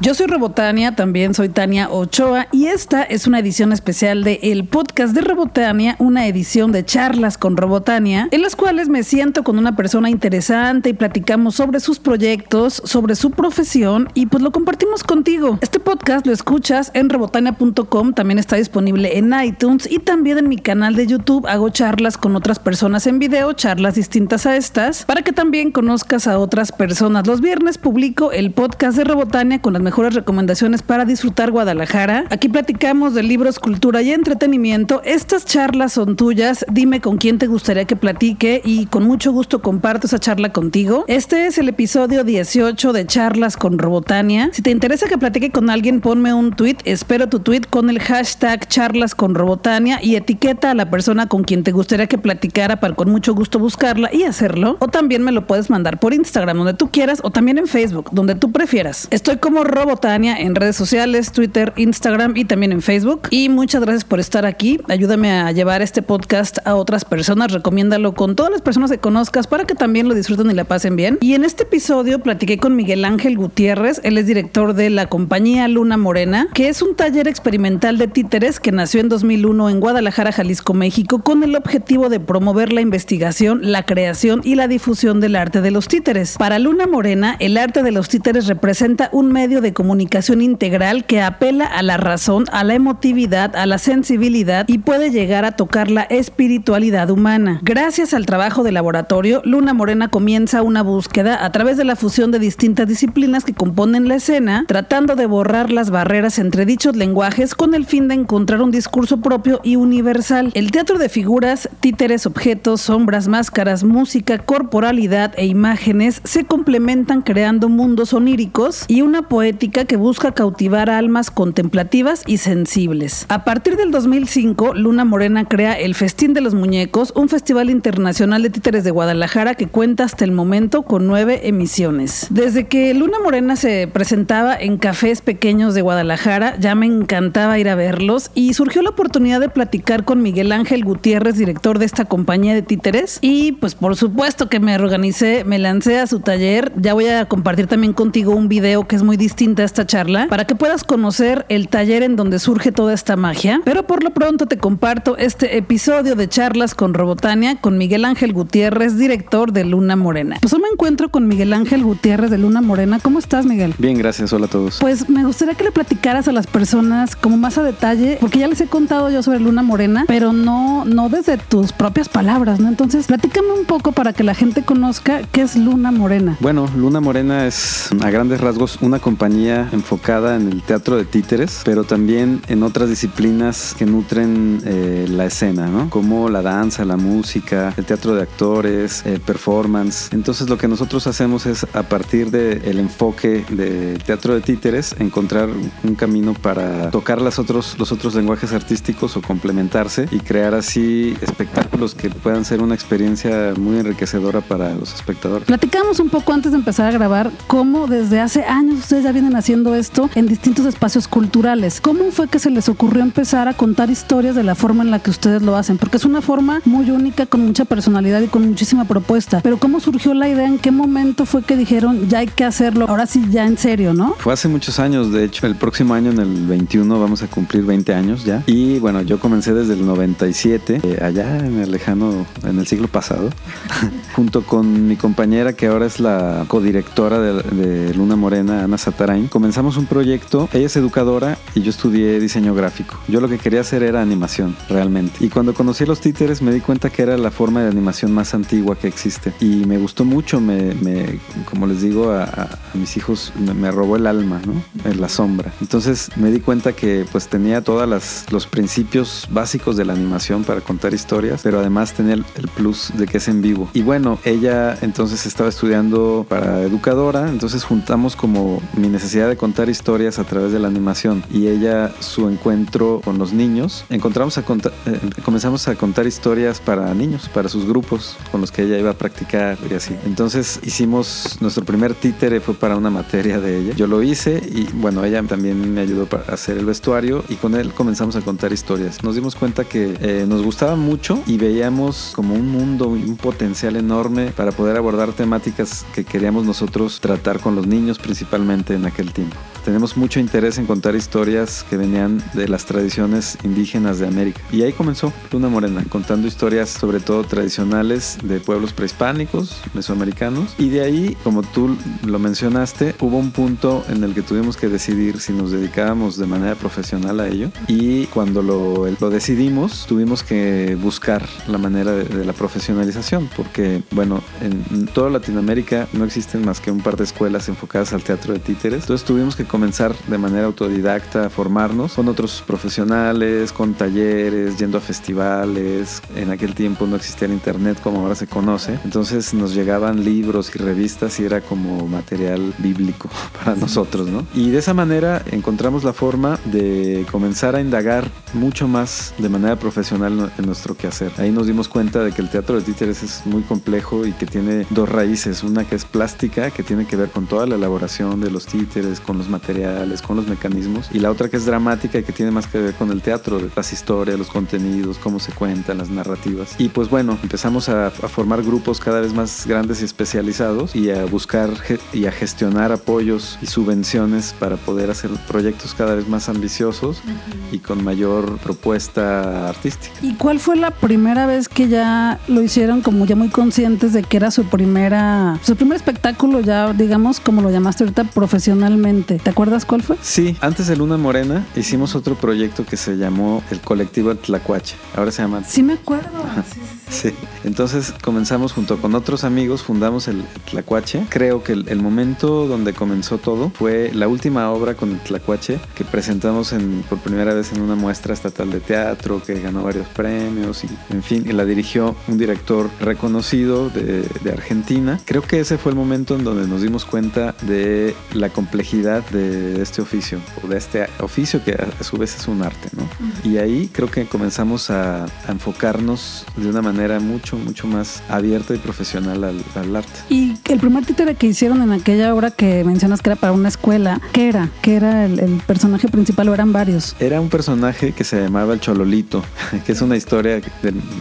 Yo soy Robotania, también soy Tania Ochoa y esta es una edición especial de El Podcast de Robotania, una edición de charlas con Robotania, en las cuales me siento con una persona interesante y platicamos sobre sus proyectos, sobre su profesión y pues lo compartimos contigo. Este podcast lo escuchas en robotania.com, también está disponible en iTunes y también en mi canal de YouTube hago charlas con otras personas en video, charlas distintas a estas, para que también conozcas a otras personas. Los viernes publico el podcast de Robotania con las mejores recomendaciones para disfrutar Guadalajara. Aquí platicamos de libros, cultura y entretenimiento. Estas charlas son tuyas. Dime con quién te gustaría que platique y con mucho gusto comparto esa charla contigo. Este es el episodio 18 de Charlas con Robotania. Si te interesa que platique con alguien, ponme un tweet. Espero tu tweet con el hashtag charlas con Robotania y etiqueta a la persona con quien te gustaría que platicara para con mucho gusto buscarla y hacerlo. O también me lo puedes mandar por Instagram, donde tú quieras, o también en Facebook, donde tú prefieras. Estoy como Robotania en redes sociales, Twitter, Instagram y también en Facebook. Y muchas gracias por estar aquí. Ayúdame a llevar este podcast a otras personas. Recomiéndalo con todas las personas que conozcas para que también lo disfruten y la pasen bien. Y en este episodio platiqué con Miguel Ángel Gutiérrez. Él es director de la compañía Luna Morena, que es un taller experimental de títeres que nació en 2001 en Guadalajara, Jalisco, México, con el objetivo de promover la investigación, la creación y la difusión del arte de los títeres. Para Luna Morena, el arte de los títeres representa un medio de comunicación integral que apela a la razón, a la emotividad, a la sensibilidad y puede llegar a tocar la espiritualidad humana. Gracias al trabajo de laboratorio, Luna Morena comienza una búsqueda a través de la fusión de distintas disciplinas que componen la escena, tratando de borrar las barreras entre dichos lenguajes con el fin de encontrar un discurso propio y universal. El teatro de figuras, títeres, objetos, sombras, máscaras, música, corporalidad e imágenes se complementan creando mundos oníricos y una poética que busca cautivar almas contemplativas y sensibles. A partir del 2005, Luna Morena crea el Festín de los Muñecos, un festival internacional de títeres de Guadalajara que cuenta hasta el momento con nueve emisiones. Desde que Luna Morena se presentaba en cafés pequeños de Guadalajara, ya me encantaba ir a verlos y surgió la oportunidad de platicar con Miguel Ángel Gutiérrez, director de esta compañía de títeres. Y pues por supuesto que me organicé, me lancé a su taller. Ya voy a compartir también contigo un video que es muy distinto a esta charla para que puedas conocer el taller en donde surge toda esta magia. Pero por lo pronto te comparto este episodio de charlas con Robotania con Miguel Ángel Gutiérrez, director de Luna Morena. Pues hoy me encuentro con Miguel Ángel Gutiérrez de Luna Morena. ¿Cómo estás, Miguel? Bien, gracias. Hola a todos. Pues me gustaría que le platicaras a las personas como más a detalle, porque ya les he contado yo sobre Luna Morena, pero no, no desde tus propias palabras, ¿no? Entonces, platícame un poco para que la gente conozca qué es Luna Morena. Bueno, Luna Morena es a grandes rasgos una compañía enfocada en el teatro de títeres, pero también en otras disciplinas que nutren eh, la escena, ¿no? Como la danza, la música, el teatro de actores, el performance. Entonces lo que nosotros hacemos es a partir del enfoque del teatro de títeres encontrar un camino para tocar las otros, los otros lenguajes artísticos o complementarse y crear así espectáculos que puedan ser una experiencia muy enriquecedora para los espectadores. Platicamos un poco antes de empezar a grabar cómo desde hace años ustedes ya vienen haciendo esto en distintos espacios culturales. ¿Cómo fue que se les ocurrió empezar a contar historias de la forma en la que ustedes lo hacen? Porque es una forma muy única, con mucha personalidad y con muchísima propuesta. Pero ¿cómo surgió la idea? ¿En qué momento fue que dijeron ya hay que hacerlo? Ahora sí, ya en serio, ¿no? Fue hace muchos años, de hecho, el próximo año, en el 21, vamos a cumplir 20 años ya. Y bueno, yo comencé desde el 97, eh, allá en el lejano, en el siglo pasado, junto con mi compañera que ahora es la codirectora de, de Luna Morena, Ana Comenzamos un proyecto, ella es educadora y yo estudié diseño gráfico. Yo lo que quería hacer era animación, realmente. Y cuando conocí los títeres me di cuenta que era la forma de animación más antigua que existe. Y me gustó mucho, me, me como les digo a, a mis hijos, me, me, robó el alma, ¿no? En la sombra. Entonces me di cuenta que pues tenía todos los principios básicos de la animación para contar historias, pero además tenía el, el plus de que es en vivo. Y bueno, ella entonces estaba estudiando para educadora, entonces juntamos como mi necesidad de contar historias a través de la animación y ella su encuentro con los niños. Encontramos a contar, eh, comenzamos a contar historias para niños, para sus grupos con los que ella iba a practicar y así. Entonces hicimos nuestro primer títere fue para una materia de ella. Yo lo hice y bueno, ella también me ayudó para hacer el vestuario y con él comenzamos a contar historias. Nos dimos cuenta que eh, nos gustaba mucho y veíamos como un mundo y un potencial enorme para poder abordar temáticas que queríamos nosotros tratar con los niños principalmente en en aquel tiempo tenemos mucho interés en contar historias que venían de las tradiciones indígenas de América. Y ahí comenzó Luna Morena, contando historias sobre todo tradicionales de pueblos prehispánicos, mesoamericanos. Y de ahí, como tú lo mencionaste, hubo un punto en el que tuvimos que decidir si nos dedicábamos de manera profesional a ello. Y cuando lo, lo decidimos, tuvimos que buscar la manera de, de la profesionalización, porque, bueno, en toda Latinoamérica no existen más que un par de escuelas enfocadas al teatro de títeres. Entonces tuvimos que comenzar de manera autodidacta a formarnos con otros profesionales, con talleres, yendo a festivales. En aquel tiempo no existía el internet como ahora se conoce. Entonces nos llegaban libros y revistas y era como material bíblico para nosotros, ¿no? Y de esa manera encontramos la forma de comenzar a indagar mucho más de manera profesional en nuestro quehacer. Ahí nos dimos cuenta de que el teatro de títeres es muy complejo y que tiene dos raíces. Una que es plástica, que tiene que ver con toda la elaboración de los títeres, con los materiales materiales, con los mecanismos, y la otra que es dramática y que tiene más que ver con el teatro, las historias, los contenidos, cómo se cuentan, las narrativas. Y pues bueno, empezamos a, a formar grupos cada vez más grandes y especializados y a buscar y a gestionar apoyos y subvenciones para poder hacer proyectos cada vez más ambiciosos uh -huh. y con mayor propuesta artística. ¿Y cuál fue la primera vez que ya lo hicieron como ya muy conscientes de que era su primera, su primer espectáculo ya, digamos, como lo llamaste ahorita, profesionalmente? ¿Te acuerdas cuál fue? Sí, antes de Luna Morena hicimos otro proyecto que se llamó el colectivo Tlacuache. Ahora se llama. Sí, me acuerdo. Sí, sí, sí. Entonces comenzamos junto con otros amigos, fundamos el Tlacuache. Creo que el, el, momento donde comenzó todo fue la última obra con el Tlacuache que presentamos en, por primera vez en una muestra estatal de teatro que ganó varios premios y, en fin, y la dirigió un director reconocido de, de Argentina. Creo que ese fue el momento en donde nos dimos cuenta de la complejidad de este oficio, o de este oficio que a, su vez es un arte, ¿no? Y ahí creo que comenzamos a, a, enfocarnos de una manera mucho, mucho más abierta y profesional al, al, arte. Y el primer títere que hicieron en aquella obra que mencionas que era para una escuela, ¿qué era? ¿Qué era el, el personaje principal o eran varios? Era un personaje que se llamaba el Chololito, que es una historia que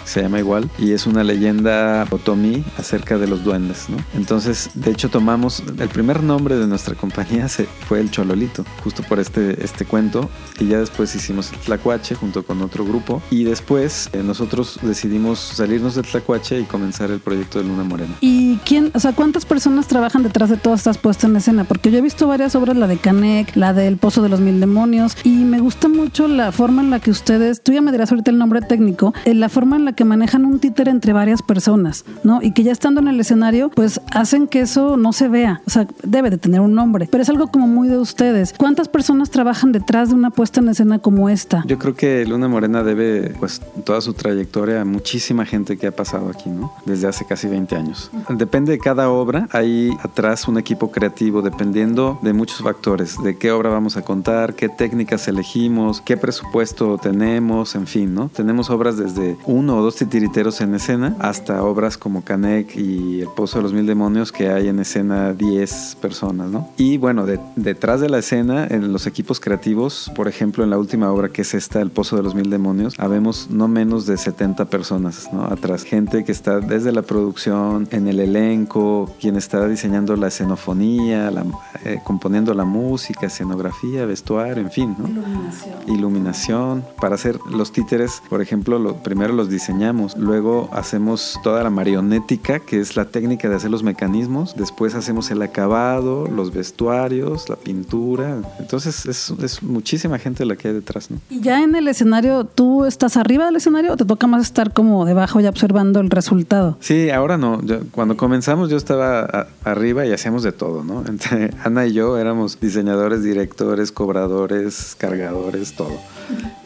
se llama igual y es una leyenda otomí acerca de los duendes, ¿no? Entonces, de hecho, tomamos el primer nombre de nuestra compañía se, fue el Chololito, justo por este, este cuento. Y ya después hicimos el Tlacuache junto con otro grupo. Y después eh, nosotros decidimos salirnos del Tlacuache y comenzar el proyecto de Luna Morena. ¿Y quién, o sea, cuántas personas trabajan detrás de todas estas puestas en escena? Porque yo he visto varias obras, la de Canek, la del Pozo de los Mil Demonios, y me gusta mucho la forma en la que ustedes, tú ya me dirás ahorita el nombre técnico, en la forma en la que manejan un títere entre varias personas, ¿no? Y que ya estando en el escenario, pues hacen que eso no se vea. O sea, debe de tener un nombre, pero es algo como muy de ustedes. ¿Cuántas personas trabajan detrás de una puesta en escena como esta? Yo creo que Luna Morena debe, pues, toda su trayectoria a muchísima gente que ha pasado aquí, ¿no? Desde hace casi 20 años. Depende de cada obra, hay atrás un equipo creativo dependiendo de muchos factores, de qué obra vamos a contar, qué técnicas elegimos, qué presupuesto tenemos, en fin, ¿no? Tenemos obras desde uno o dos titiriteros en escena hasta obras como Canek y El Pozo de los Mil Demonios que hay en escena 10 personas, ¿no? Y bueno, de, detrás de la escena, en los equipos creativos, por ejemplo, en la última obra que es esta, El Pozo de los Mil Demonios, habemos no menos de 70 personas, ¿no? Atrás, gente que está desde la producción, en el elenco, quien está diseñando la escenofonía, la, eh, componiendo la música, escenografía, vestuario, en fin, ¿no? Iluminación. Iluminación. Para hacer los títeres, por ejemplo, lo, primero los diseñamos, luego hacemos toda la marionética, que es la técnica de hacer los mecanismos, después hacemos el acabado, los vestuarios, la pintura. Entonces es, es muchísima gente la que hay detrás, ¿no? Y ya en el escenario, ¿tú estás arriba del escenario o te toca más estar como debajo y observando el resultado? Sí, ahora no. Yo, cuando comenzamos yo estaba a, arriba y hacíamos de todo, ¿no? Entre Ana y yo éramos diseñadores, directores, cobradores, cargadores, todo.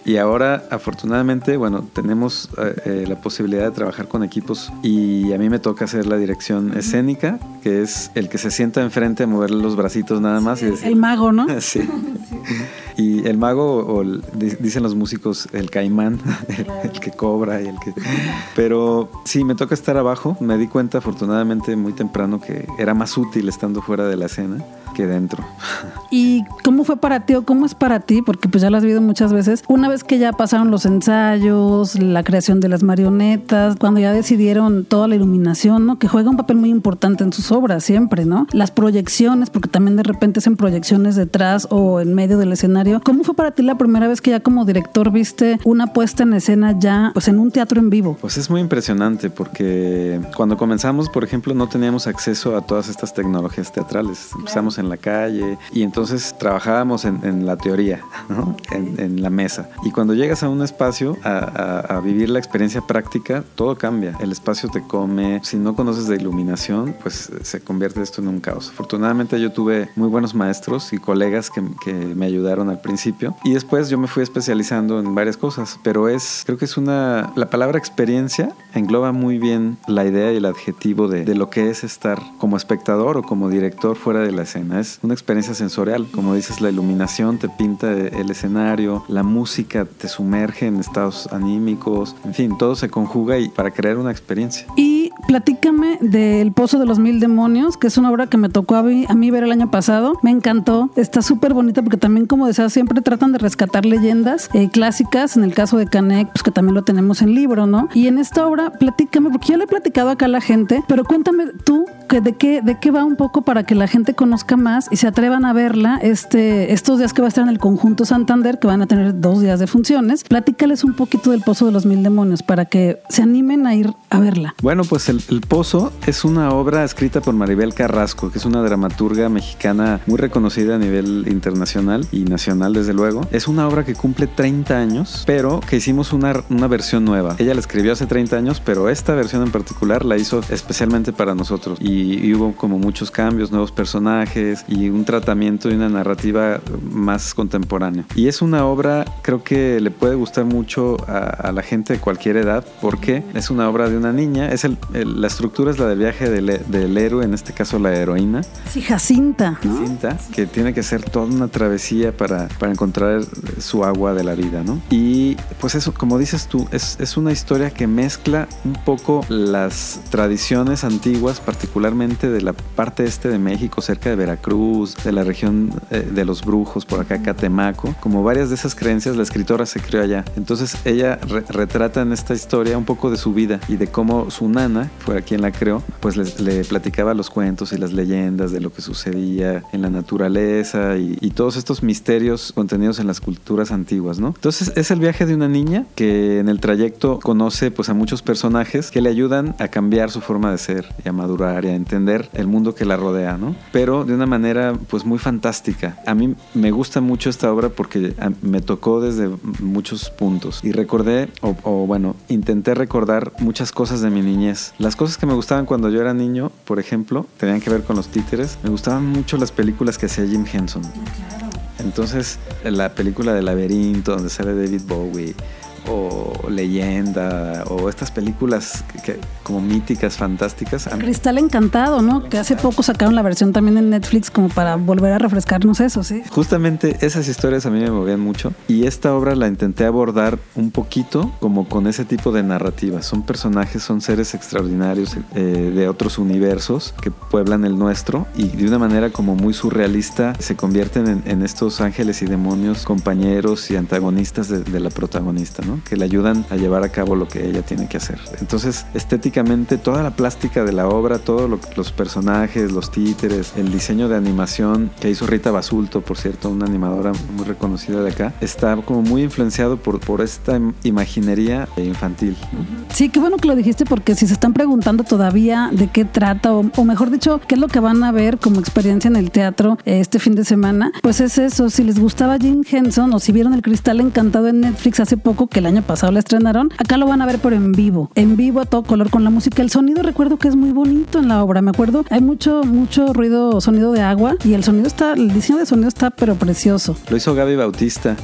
Y ahora, afortunadamente, bueno, tenemos eh, la posibilidad de trabajar con equipos y a mí me toca hacer la dirección escénica, que es el que se sienta enfrente a moverle los bracitos nada más. Sí, y decir, el mago, ¿no? sí. Y el mago, o el, dicen los músicos, el caimán, el, el, que cobra y el que... Pero sí, me toca estar abajo. Me di cuenta, afortunadamente, muy temprano que era más útil estando fuera de la escena que dentro. ¿Y cómo fue para ti o cómo es para ti? Porque pues ya lo has visto muchas veces. Una vez que ya pasaron los ensayos, la creación de las marionetas, cuando ya decidieron toda la iluminación, ¿no? Que juega un papel muy importante en sus obras siempre, ¿no? Las proyecciones, porque también de repente hacen proyecciones detrás o en medio del escenario. ¿Cómo fue para ti la primera vez que ya como director viste una puesta en escena ya pues en un teatro en vivo? Pues es muy impresionante porque cuando comenzamos, por ejemplo, no teníamos acceso a todas estas tecnologías teatrales. Empezamos en la calle y entonces trabajábamos en, la teoría, ¿no? en, la mesa. Y cuando llegas a un espacio a, vivir la experiencia práctica, todo cambia. El espacio te come. Si no conoces de iluminación, pues se convierte esto en un caos. Afortunadamente yo tuve muy buenos maestros y colegas que, que me ayudaron al principio y después yo me fui especializando en varias cosas, pero es, creo que es una, la palabra experiencia engloba muy bien la idea y el adjetivo de, de lo que es estar como espectador o como director fuera de la escena. Es una experiencia sensorial, como dices, la iluminación te pinta el escenario, la música te sumerge en estados anímicos, en fin, todo se conjuga y para crear una experiencia. Y platícame del Pozo de los Mil Demonios, que es una obra que me tocó a mí, ver el año pasado. Me encantó, está súper bonita porque también, como decía, siempre tratan de rescatar leyendas eh, clásicas, en el caso de Canek, pues que también lo tenemos en libro, ¿no? Y en esta obra, platícame, porque yo le he platicado acá a la gente, pero cuéntame tú que de qué, de qué va un poco para que la gente conozca más y se atrevan a verla este, estos días que va a estar en el conjunto Santander, que van a tener dos días de funciones. Platícales un poquito del Pozo de los Mil Demonios para que se animen a ir a verla. Bueno, pues el, el Pozo es una obra escrita por Maribel Carrasco, que es una dramaturga mexicana muy reconocida a nivel internacional y nacional, desde luego. Es una obra que cumple 30 años, pero que hicimos una, una versión nueva. Ella la escribió hace 30 años, pero esta versión en particular la hizo especialmente para nosotros. Y y, hubo como muchos cambios, nuevos personajes y un tratamiento y una narrativa más contemporánea. Y es una obra, creo que le puede gustar mucho a, la gente de cualquier edad porque es una obra de una niña, es el, la estructura es la del viaje del, del, héroe, en este caso la heroína. Sí, Jacinta. Jacinta, que tiene que ser toda una travesía para, para encontrar su agua de la vida, ¿no? Y pues eso, como dices tú, es, es una historia que mezcla un poco las tradiciones antiguas, particularmente de la parte este de México, cerca de Veracruz, de la región eh, de los brujos, por acá Catemaco. Como varias de esas creencias, la escritora se creó allá. Entonces ella retrata en esta historia un poco de su vida y de cómo su nana, fue quien la creó, pues le, platicaba los cuentos y las leyendas de lo que sucedía en la naturaleza y, y todos estos misterios contenidos en las culturas antiguas, ¿no? Entonces es el viaje de una niña que en el trayecto conoce pues a muchos personajes que le ayudan a cambiar su forma de ser y a madurar y a entender el mundo que la rodea, ¿no? Pero de una manera pues muy fantástica. A mí me gusta mucho esta obra porque me tocó desde muchos puntos y recordé, o, bueno, intenté recordar muchas cosas de mi niñez. Las cosas que me gustaban cuando yo era niño, por ejemplo, tenían que ver con los títeres. Me gustaban mucho las películas que hacía Jim Henson. Entonces, la película de Laberinto, donde sale David Bowie, o Leyenda o estas películas que, como míticas, fantásticas. Cristal Encantado, ¿no? Que hace poco sacaron la versión también en Netflix como para volver a refrescarnos eso, ¿sí? Justamente esas historias a mí me movían mucho y esta obra la intenté abordar un poquito como con ese tipo de narrativa. Son personajes, son seres extraordinarios eh, de otros universos que pueblan el nuestro y de una manera como muy surrealista se convierten en, en estos ángeles y demonios compañeros y antagonistas de, de la protagonista, ¿no? Que le ayudan a llevar a cabo lo que ella tiene que hacer. Entonces, estéticamente, toda la plástica de la obra, todos los personajes, los títeres, el diseño de animación que hizo Rita Basulto, por cierto, una animadora muy reconocida de acá, está como muy influenciado por, por esta imaginería infantil. Sí, qué bueno que lo dijiste porque si se están preguntando todavía de qué trata o, o mejor dicho, qué es lo que van a ver como experiencia en el teatro este fin de semana, pues es eso, si les gustaba Jim Henson o si vieron El Cristal Encantado en Netflix hace poco que año pasado la estrenaron. Acá lo van a ver pero en vivo, en vivo a todo color con la música. El sonido recuerdo que es muy bonito en la obra, me acuerdo. Hay mucho, mucho ruido, sonido de agua y el sonido está, el diseño de sonido está pero precioso. Lo hizo Gaby Bautista.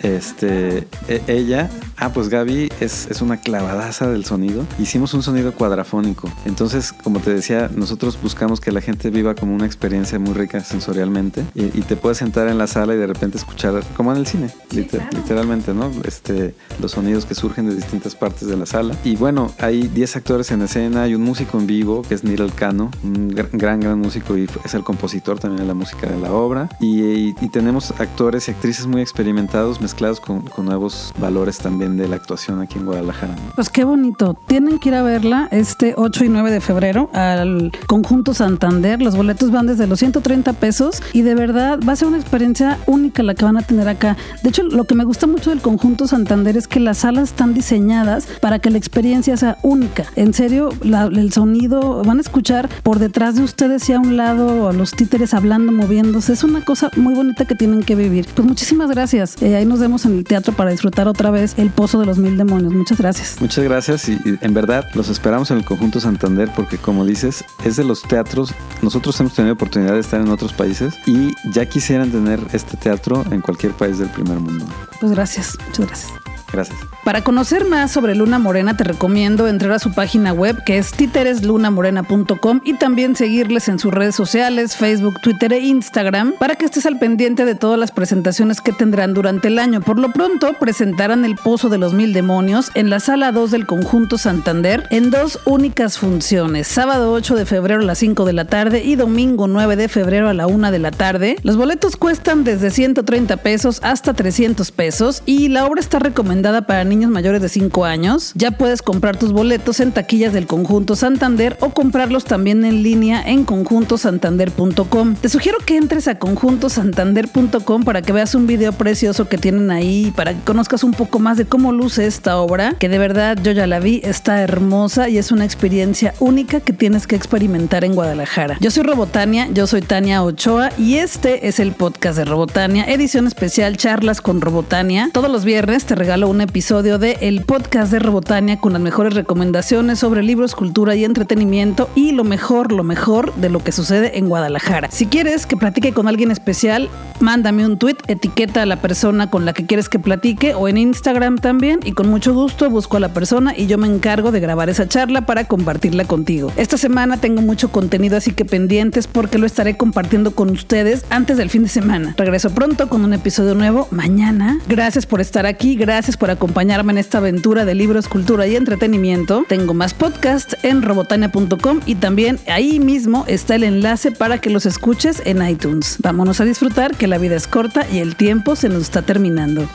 Este, e, ella Ah, pues Gaby es, es una clavadaza del sonido. Hicimos un sonido cuadrafónico. Entonces, como te decía, nosotros buscamos que la gente viva como una experiencia muy rica sensorialmente y, y te puedes sentar en la sala y de repente escuchar, como en el cine, Sí, liter- claro. literalmente, ¿no? Este, los sonidos que surgen de distintas partes de la sala. Y bueno, hay 10 actores en escena, hay un músico en vivo que es Nirel Cano, un gr- gran, gran músico y es el compositor también de la música de la obra. Y, y- y tenemos actores y actrices muy experimentados mezclados con, con nuevos valores también de la actuación aquí en Guadalajara. Pues qué bonito. Tienen que ir a verla este 8 y 9 de febrero al Conjunto Santander. Los boletos van desde los 130 pesos y de verdad va a ser una experiencia única la que van a tener acá. De hecho, lo que me gusta mucho del Conjunto Santander es que las salas están diseñadas para que la experiencia sea única. En serio, la- el sonido, van a escuchar por detrás de ustedes y a un lado a los títeres hablando, moviéndose. Es una cosa muy bonita que tienen que vivir. Pues muchísimas gracias. Eh, ahí nos vemos en el teatro para disfrutar otra vez el Pozo de los Mil Demonios. Muchas gracias. Muchas gracias y, y en verdad los esperamos en el Conjunto Santander porque como dices, es de los teatros, nosotros hemos tenido oportunidad de estar en otros países y ya quisieran tener este teatro en cualquier país del primer mundo. Pues gracias. Muchas gracias. Gracias. Para conocer más sobre Luna Morena te recomiendo entrar a su página web que es títereslunamorena.com y también seguirles en sus redes sociales, Facebook, Twitter e Instagram para que estés al pendiente de todas las presentaciones que tendrán durante el año. Por lo pronto presentarán El Pozo de los Mil Demonios en la sala 2 del Conjunto Santander en dos únicas funciones, sábado 8 de febrero a las 5 de la tarde y domingo 9 de febrero a la 1 de la tarde. Los boletos cuestan desde 130 pesos hasta 300 pesos y la obra está recomendada para niños mayores de 5 años. Ya puedes comprar tus boletos en taquillas del Conjunto Santander o comprarlos también en línea en conjuntosantander.com. Te sugiero que entres a conjuntosantander.com para que veas un video precioso que tienen ahí, para que conozcas un poco más de cómo luce esta obra, que de verdad yo ya la vi, está hermosa y es una experiencia única que tienes que experimentar en Guadalajara. Yo soy Robotania, yo soy Tania Ochoa y este es el podcast de Robotania, edición especial Charlas con Robotania. Todos los viernes te regalo un episodio de el podcast de Robotania con las mejores recomendaciones sobre libros, cultura y entretenimiento y lo mejor, lo mejor de lo que sucede en Guadalajara. Si quieres que platique con alguien especial, mándame un tweet, etiqueta a la persona con la que quieres que platique o en Instagram también y con mucho gusto busco a la persona y yo me encargo de grabar esa charla para compartirla contigo. Esta semana tengo mucho contenido así que pendientes porque lo estaré compartiendo con ustedes antes del fin de semana. Regreso pronto con un episodio nuevo mañana. Gracias por estar aquí, por acompañarme en esta aventura de libros, cultura y entretenimiento. Tengo más podcasts en robotania.com y también ahí mismo está el enlace para que los escuches en iTunes. Vámonos a disfrutar que la vida es corta y el tiempo se nos está terminando.